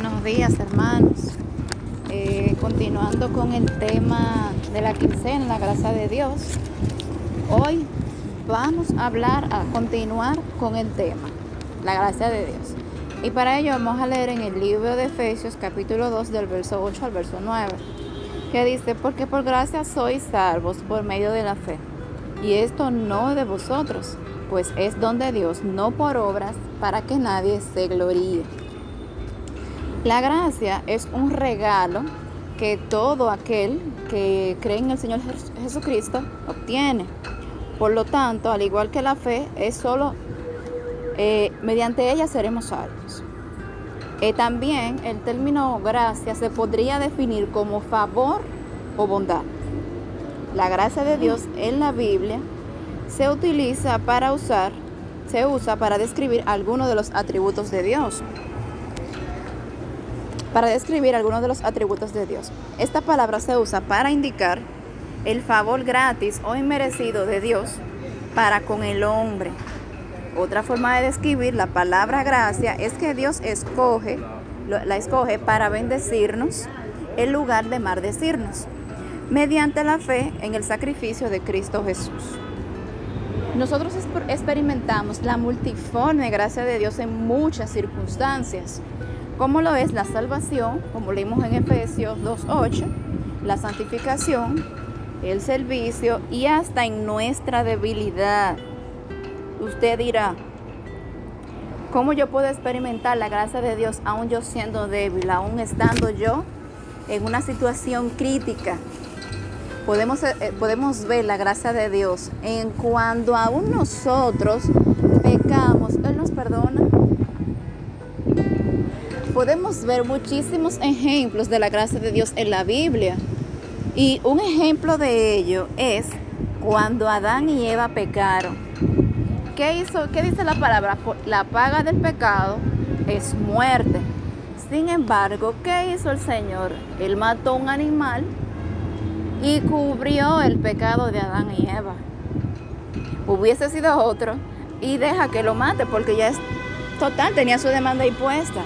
buenos días hermanos. Eh, continuando con el tema de la quincena, la gracia de Dios. Hoy vamos a hablar, a continuar con el tema, la gracia de Dios. Y para ello vamos a leer en el libro de Efesios capítulo 2 del verso 8 al verso 9, que dice, porque por gracia sois salvos por medio de la fe. Y esto no de vosotros, pues es don de Dios, no por obras, para que nadie se gloríe. La gracia es un regalo que todo aquel que cree en el Señor Jesucristo obtiene. Por lo tanto, al igual que la fe, es solo eh, mediante ella seremos salvos. Eh, también el término gracia se podría definir como favor o bondad. La gracia de Dios en la Biblia se utiliza para usar, se usa para describir algunos de los atributos de Dios para describir algunos de los atributos de Dios. Esta palabra se usa para indicar el favor gratis o inmerecido de Dios para con el hombre. Otra forma de describir la palabra gracia es que Dios escoge, la escoge para bendecirnos en lugar de maldecirnos, mediante la fe en el sacrificio de Cristo Jesús. Nosotros experimentamos la multiforme gracia de Dios en muchas circunstancias como lo es la salvación, como leímos en Efesios 2.8, la santificación, el servicio y hasta en nuestra debilidad. Usted dirá, ¿cómo yo puedo experimentar la gracia de Dios aún yo siendo débil, aún estando yo en una situación crítica? Podemos, eh, podemos ver la gracia de Dios en cuando aún nosotros podemos ver muchísimos ejemplos de la gracia de Dios en la Biblia. Y un ejemplo de ello es cuando Adán y Eva pecaron. ¿Qué hizo? ¿Qué dice la palabra? La paga del pecado es muerte. Sin embargo, ¿qué hizo el Señor? Él mató un animal y cubrió el pecado de Adán y Eva. Hubiese sido otro y deja que lo mate porque ya es total, tenía su demanda impuesta.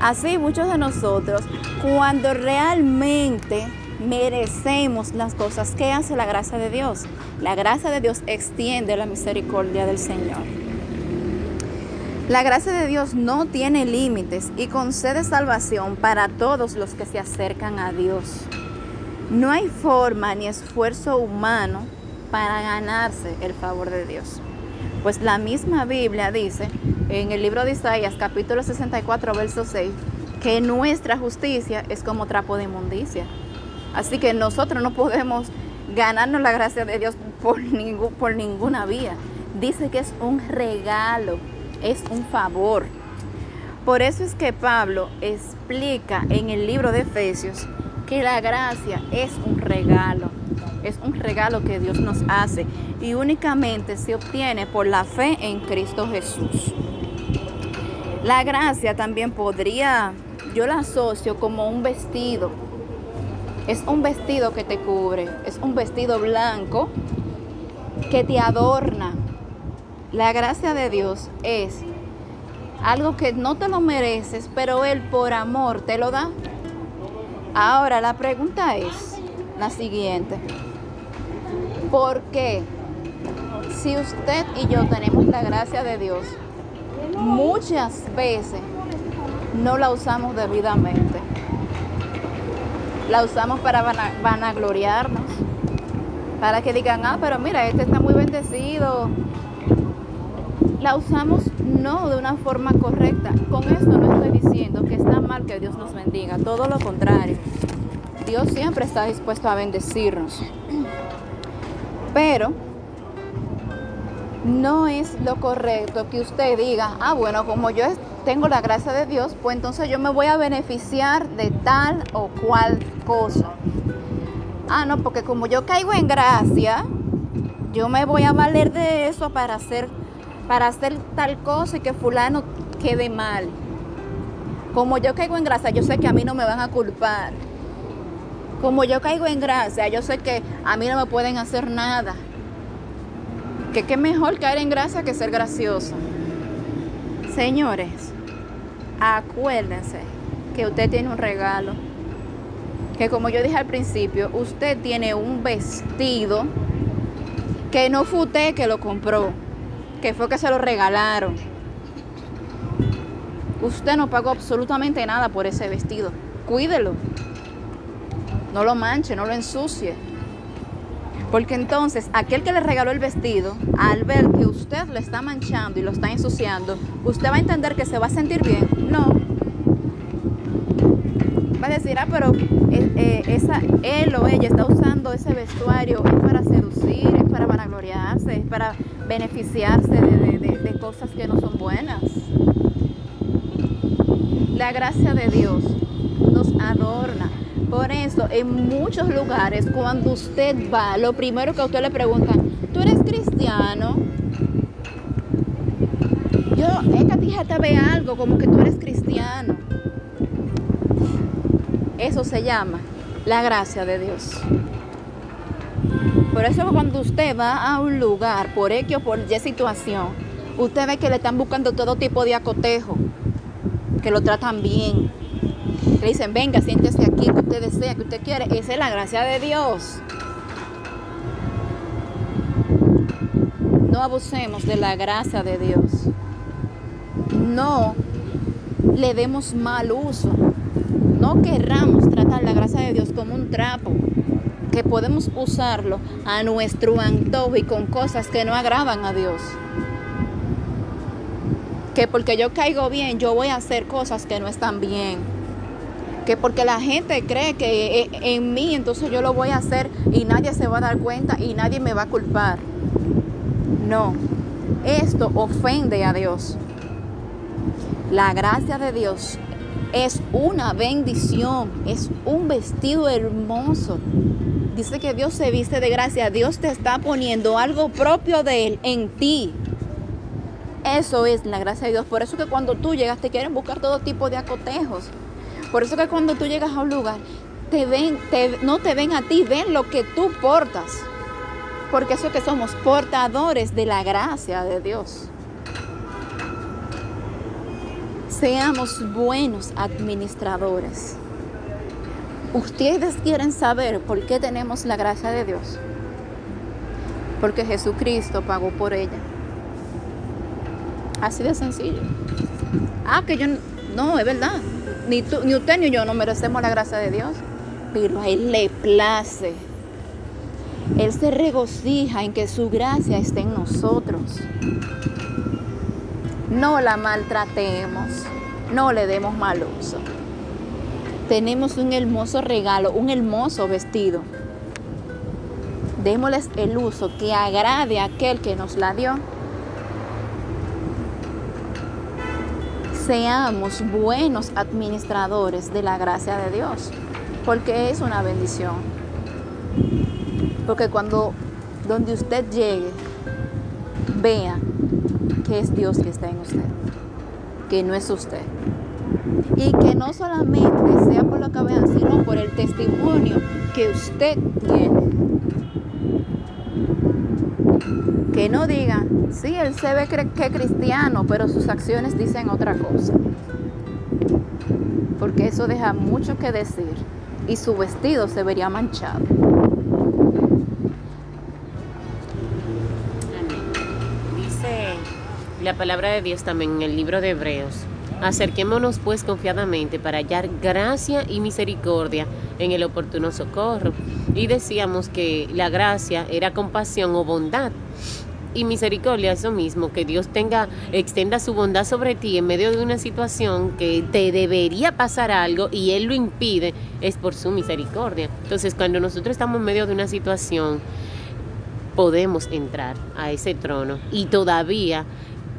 Así muchos de nosotros, cuando realmente merecemos las cosas que hace la gracia de Dios, la gracia de Dios extiende la misericordia del Señor. La gracia de Dios no tiene límites y concede salvación para todos los que se acercan a Dios. No hay forma ni esfuerzo humano para ganarse el favor de Dios. Pues la misma Biblia dice en el libro de Isaías capítulo 64 verso 6 que nuestra justicia es como trapo de inmundicia. Así que nosotros no podemos ganarnos la gracia de Dios por, ningún, por ninguna vía. Dice que es un regalo, es un favor. Por eso es que Pablo explica en el libro de Efesios que la gracia es un regalo es un regalo que Dios nos hace y únicamente se obtiene por la fe en Cristo Jesús. La gracia también podría, yo la asocio como un vestido. Es un vestido que te cubre, es un vestido blanco que te adorna. La gracia de Dios es algo que no te lo mereces, pero Él por amor te lo da. Ahora la pregunta es la siguiente. Porque si usted y yo tenemos la gracia de Dios, muchas veces no la usamos debidamente. La usamos para vanagloriarnos, para que digan, ah, pero mira, este está muy bendecido. La usamos no de una forma correcta. Con esto no estoy diciendo que está mal que Dios nos bendiga, todo lo contrario. Dios siempre está dispuesto a bendecirnos. Pero no es lo correcto que usted diga, ah, bueno, como yo tengo la gracia de Dios, pues entonces yo me voy a beneficiar de tal o cual cosa. Ah, no, porque como yo caigo en gracia, yo me voy a valer de eso para hacer, para hacer tal cosa y que fulano quede mal. Como yo caigo en gracia, yo sé que a mí no me van a culpar. Como yo caigo en gracia, yo sé que a mí no me pueden hacer nada. Que qué mejor caer en gracia que ser gracioso. Señores, acuérdense que usted tiene un regalo. Que como yo dije al principio, usted tiene un vestido que no fue usted que lo compró, que fue que se lo regalaron. Usted no pagó absolutamente nada por ese vestido. Cuídelo. No lo manche, no lo ensucie. Porque entonces aquel que le regaló el vestido, al ver que usted le está manchando y lo está ensuciando, usted va a entender que se va a sentir bien. No. Va a decir, ah, pero él, eh, esa, él o ella está usando ese vestuario es para seducir, es para vanagloriarse, es para beneficiarse de cosas que no son buenas. La gracia de Dios nos adorna, por eso, en muchos lugares, cuando usted va, lo primero que a usted le preguntan, ¿tú eres cristiano? Yo, esta te ve algo como que tú eres cristiano. Eso se llama la gracia de Dios. Por eso cuando usted va a un lugar, por X o por Y situación, usted ve que le están buscando todo tipo de acotejo, que lo tratan bien, le dicen, venga, siéntese aquí, que usted desea, que usted quiere. Esa es la gracia de Dios. No abusemos de la gracia de Dios. No le demos mal uso. No querramos tratar la gracia de Dios como un trapo, que podemos usarlo a nuestro antojo y con cosas que no agradan a Dios. Que porque yo caigo bien, yo voy a hacer cosas que no están bien que porque la gente cree que e, en mí, entonces yo lo voy a hacer y nadie se va a dar cuenta y nadie me va a culpar. No, esto ofende a Dios. La gracia de Dios es una bendición, es un vestido hermoso. Dice que Dios se viste de gracia, Dios te está poniendo algo propio de Él en ti. Eso es la gracia de Dios. Por eso que cuando tú llegas te quieren buscar todo tipo de acotejos. Por eso que cuando tú llegas a un lugar, te ven, no te ven a ti, ven lo que tú portas. Porque eso que somos portadores de la gracia de Dios. Seamos buenos administradores. Ustedes quieren saber por qué tenemos la gracia de Dios. Porque Jesucristo pagó por ella. Así de sencillo. Ah, que yo no, es verdad ni, ni usted ni yo no merecemos la gracia de Dios, pero a Él le place. Él se regocija en que su gracia esté en nosotros. No la maltratemos, no le demos mal uso. Tenemos un hermoso regalo, un hermoso vestido. Démosles el uso que agrade a aquel que nos la dio seamos buenos administradores de la gracia de Dios, porque es una bendición. Porque cuando donde usted llegue, vea que es Dios que está en usted, que no es usted. Y que no solamente sea por lo que sino por el testimonio que usted tiene. Que no digan, Sí, él se ve que cristiano, pero sus acciones dicen otra cosa. Porque eso deja mucho que decir y su vestido se vería manchado. Dice la palabra de Dios también en el libro de Hebreos. Acerquémonos pues confiadamente para hallar gracia y misericordia en el oportuno socorro. Y decíamos que la gracia era compasión o bondad y misericordia, eso mismo, que Dios tenga, extienda su bondad sobre ti en medio de una situación que te debería pasar algo y Él lo impide, es por su misericordia. Entonces, cuando nosotros estamos en medio de una situación, podemos entrar a ese trono. Y todavía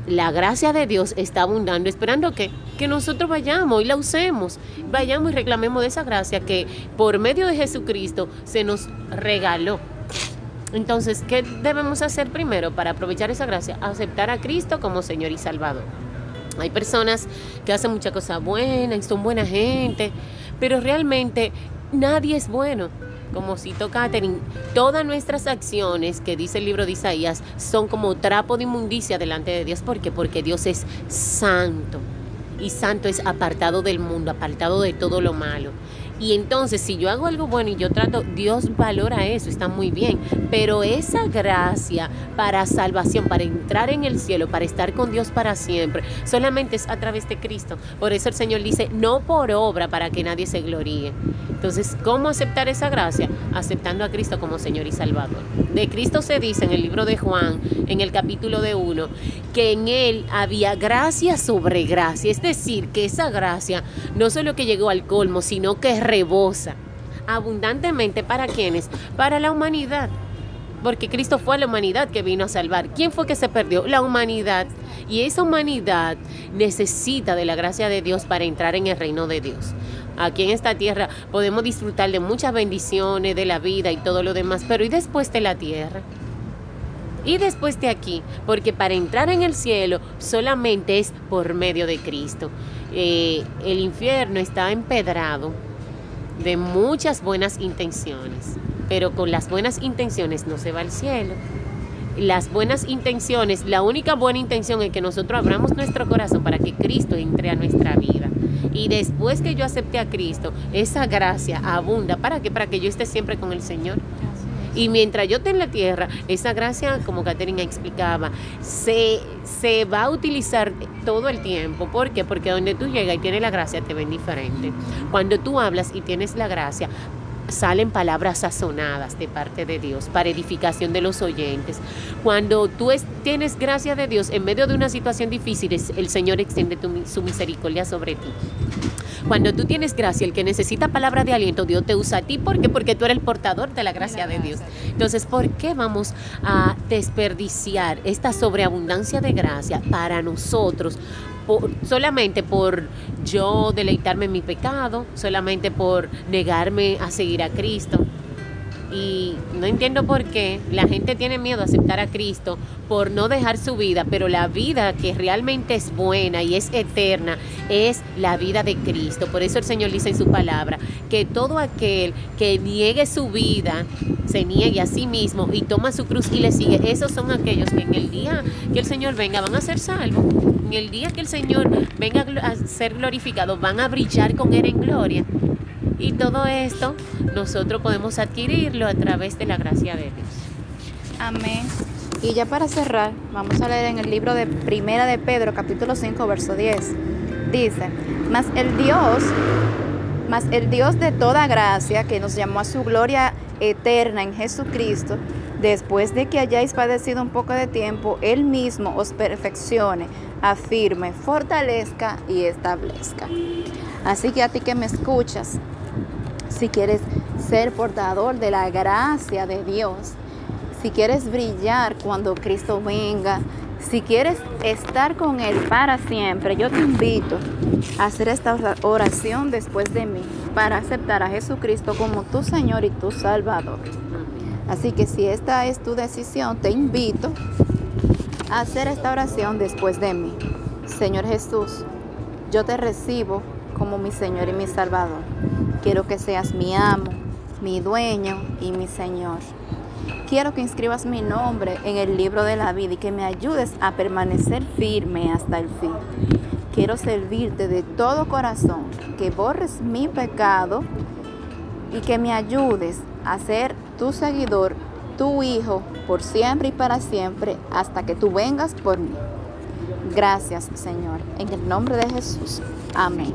la gracia de Dios está abundando, esperando que, que nosotros vayamos y la usemos, vayamos y reclamemos de esa gracia que por medio de Jesucristo se nos regaló entonces, ¿qué debemos hacer primero para aprovechar esa gracia? Aceptar a Cristo como Señor y Salvador. Hay personas que hacen mucha cosa buena y son buena gente, pero realmente nadie es bueno. Como citó Catherine, todas nuestras acciones, que dice el libro de Isaías, son como trapo de inmundicia delante de Dios. ¿Por qué? Porque Dios es santo. y santo es apartado del mundo, apartado de todo lo malo. Y entonces, si yo hago algo bueno y yo trato, Dios valora eso, está muy bien. Pero esa gracia para salvación, para entrar en el cielo, para estar con Dios para siempre, solamente es a través de Cristo. Por eso el Señor dice, no por obra para que nadie se gloríe. Entonces, ¿cómo aceptar esa gracia? Aceptando a Cristo como Señor y Salvador. De Cristo se dice en el libro de Juan, en el capítulo de 1, que en Él había gracia sobre gracia. Es decir, que esa gracia no solo que llegó al colmo, sino que rebosa abundantemente para quienes, para la humanidad. Porque Cristo fue la humanidad que vino a salvar. ¿Quién fue que se perdió? La humanidad. Y esa humanidad necesita de la gracia de Dios para entrar en el reino de Dios. Aquí en esta tierra podemos disfrutar de muchas bendiciones, de la vida y todo lo demás, pero ¿y después de la tierra? y después de aquí, porque para entrar en el cielo solamente es por medio de Cristo. Eh, el infierno está empedrado de muchas buenas intenciones, pero con las buenas intenciones no se va al cielo. Las buenas intenciones, la única buena intención es que nosotros abramos nuestro corazón para que Cristo entre a nuestra vida. Y después que yo acepte a Cristo, esa gracia abunda. ¿Para qué? Para que yo esté siempre con el Señor. Y mientras yo esté en la tierra, esa gracia, como Caterina explicaba, se, se va a utilizar todo el tiempo. ¿Por qué? Porque donde tú llegas y tienes la gracia, te ven diferente. Cuando tú hablas y tienes la gracia, salen palabras sazonadas de parte de Dios para edificación de los oyentes. Cuando tú tienes gracia de Dios en medio de una situación difícil, el Señor extiende su misericordia sobre ti. Cuando tú tienes gracia, el que necesita palabra de aliento, Dios te usa a ti. ¿Por qué? Porque tú eres el portador de la gracia de Dios. Entonces, ¿por qué vamos a desperdiciar esta sobreabundancia de gracia para nosotros? Solamente por yo deleitarme en mi pecado, solamente por negarme a seguir a Cristo. Y no entiendo por qué la gente tiene miedo a aceptar a Cristo por no dejar su vida, pero la vida que realmente es buena y es eterna es la vida de Cristo. Por eso el Señor dice en su palabra que todo aquel que niegue su vida, se niegue a sí mismo y toma su cruz y le sigue, esos son aquellos que en el día que el Señor venga van a ser salvos. En el día que el Señor venga a ser glorificado, van a brillar con Él en gloria. Y todo esto nosotros podemos adquirirlo a través de la gracia de Dios. Amén. Y ya para cerrar, vamos a leer en el libro de Primera de Pedro, capítulo 5, verso 10. Dice, mas el Dios, mas el Dios de toda gracia, que nos llamó a su gloria eterna en Jesucristo, después de que hayáis padecido un poco de tiempo, Él mismo os perfeccione, afirme, fortalezca y establezca. Así que a ti que me escuchas, si quieres ser portador de la gracia de Dios, si quieres brillar cuando Cristo venga, si quieres estar con Él para siempre, yo te invito a hacer esta oración después de mí para aceptar a Jesucristo como tu Señor y tu Salvador. Así que si esta es tu decisión, te invito a hacer esta oración después de mí. Señor Jesús, yo te recibo como mi Señor y mi Salvador. Quiero que seas mi amo, mi dueño y mi Señor. Quiero que inscribas mi nombre en el libro de la vida y que me ayudes a permanecer firme hasta el fin. Quiero servirte de todo corazón, que borres mi pecado y que me ayudes a ser tu seguidor, tu hijo, por siempre y para siempre, hasta que tú vengas por mí. Gracias, Señor. En el nombre de Jesús. Amén.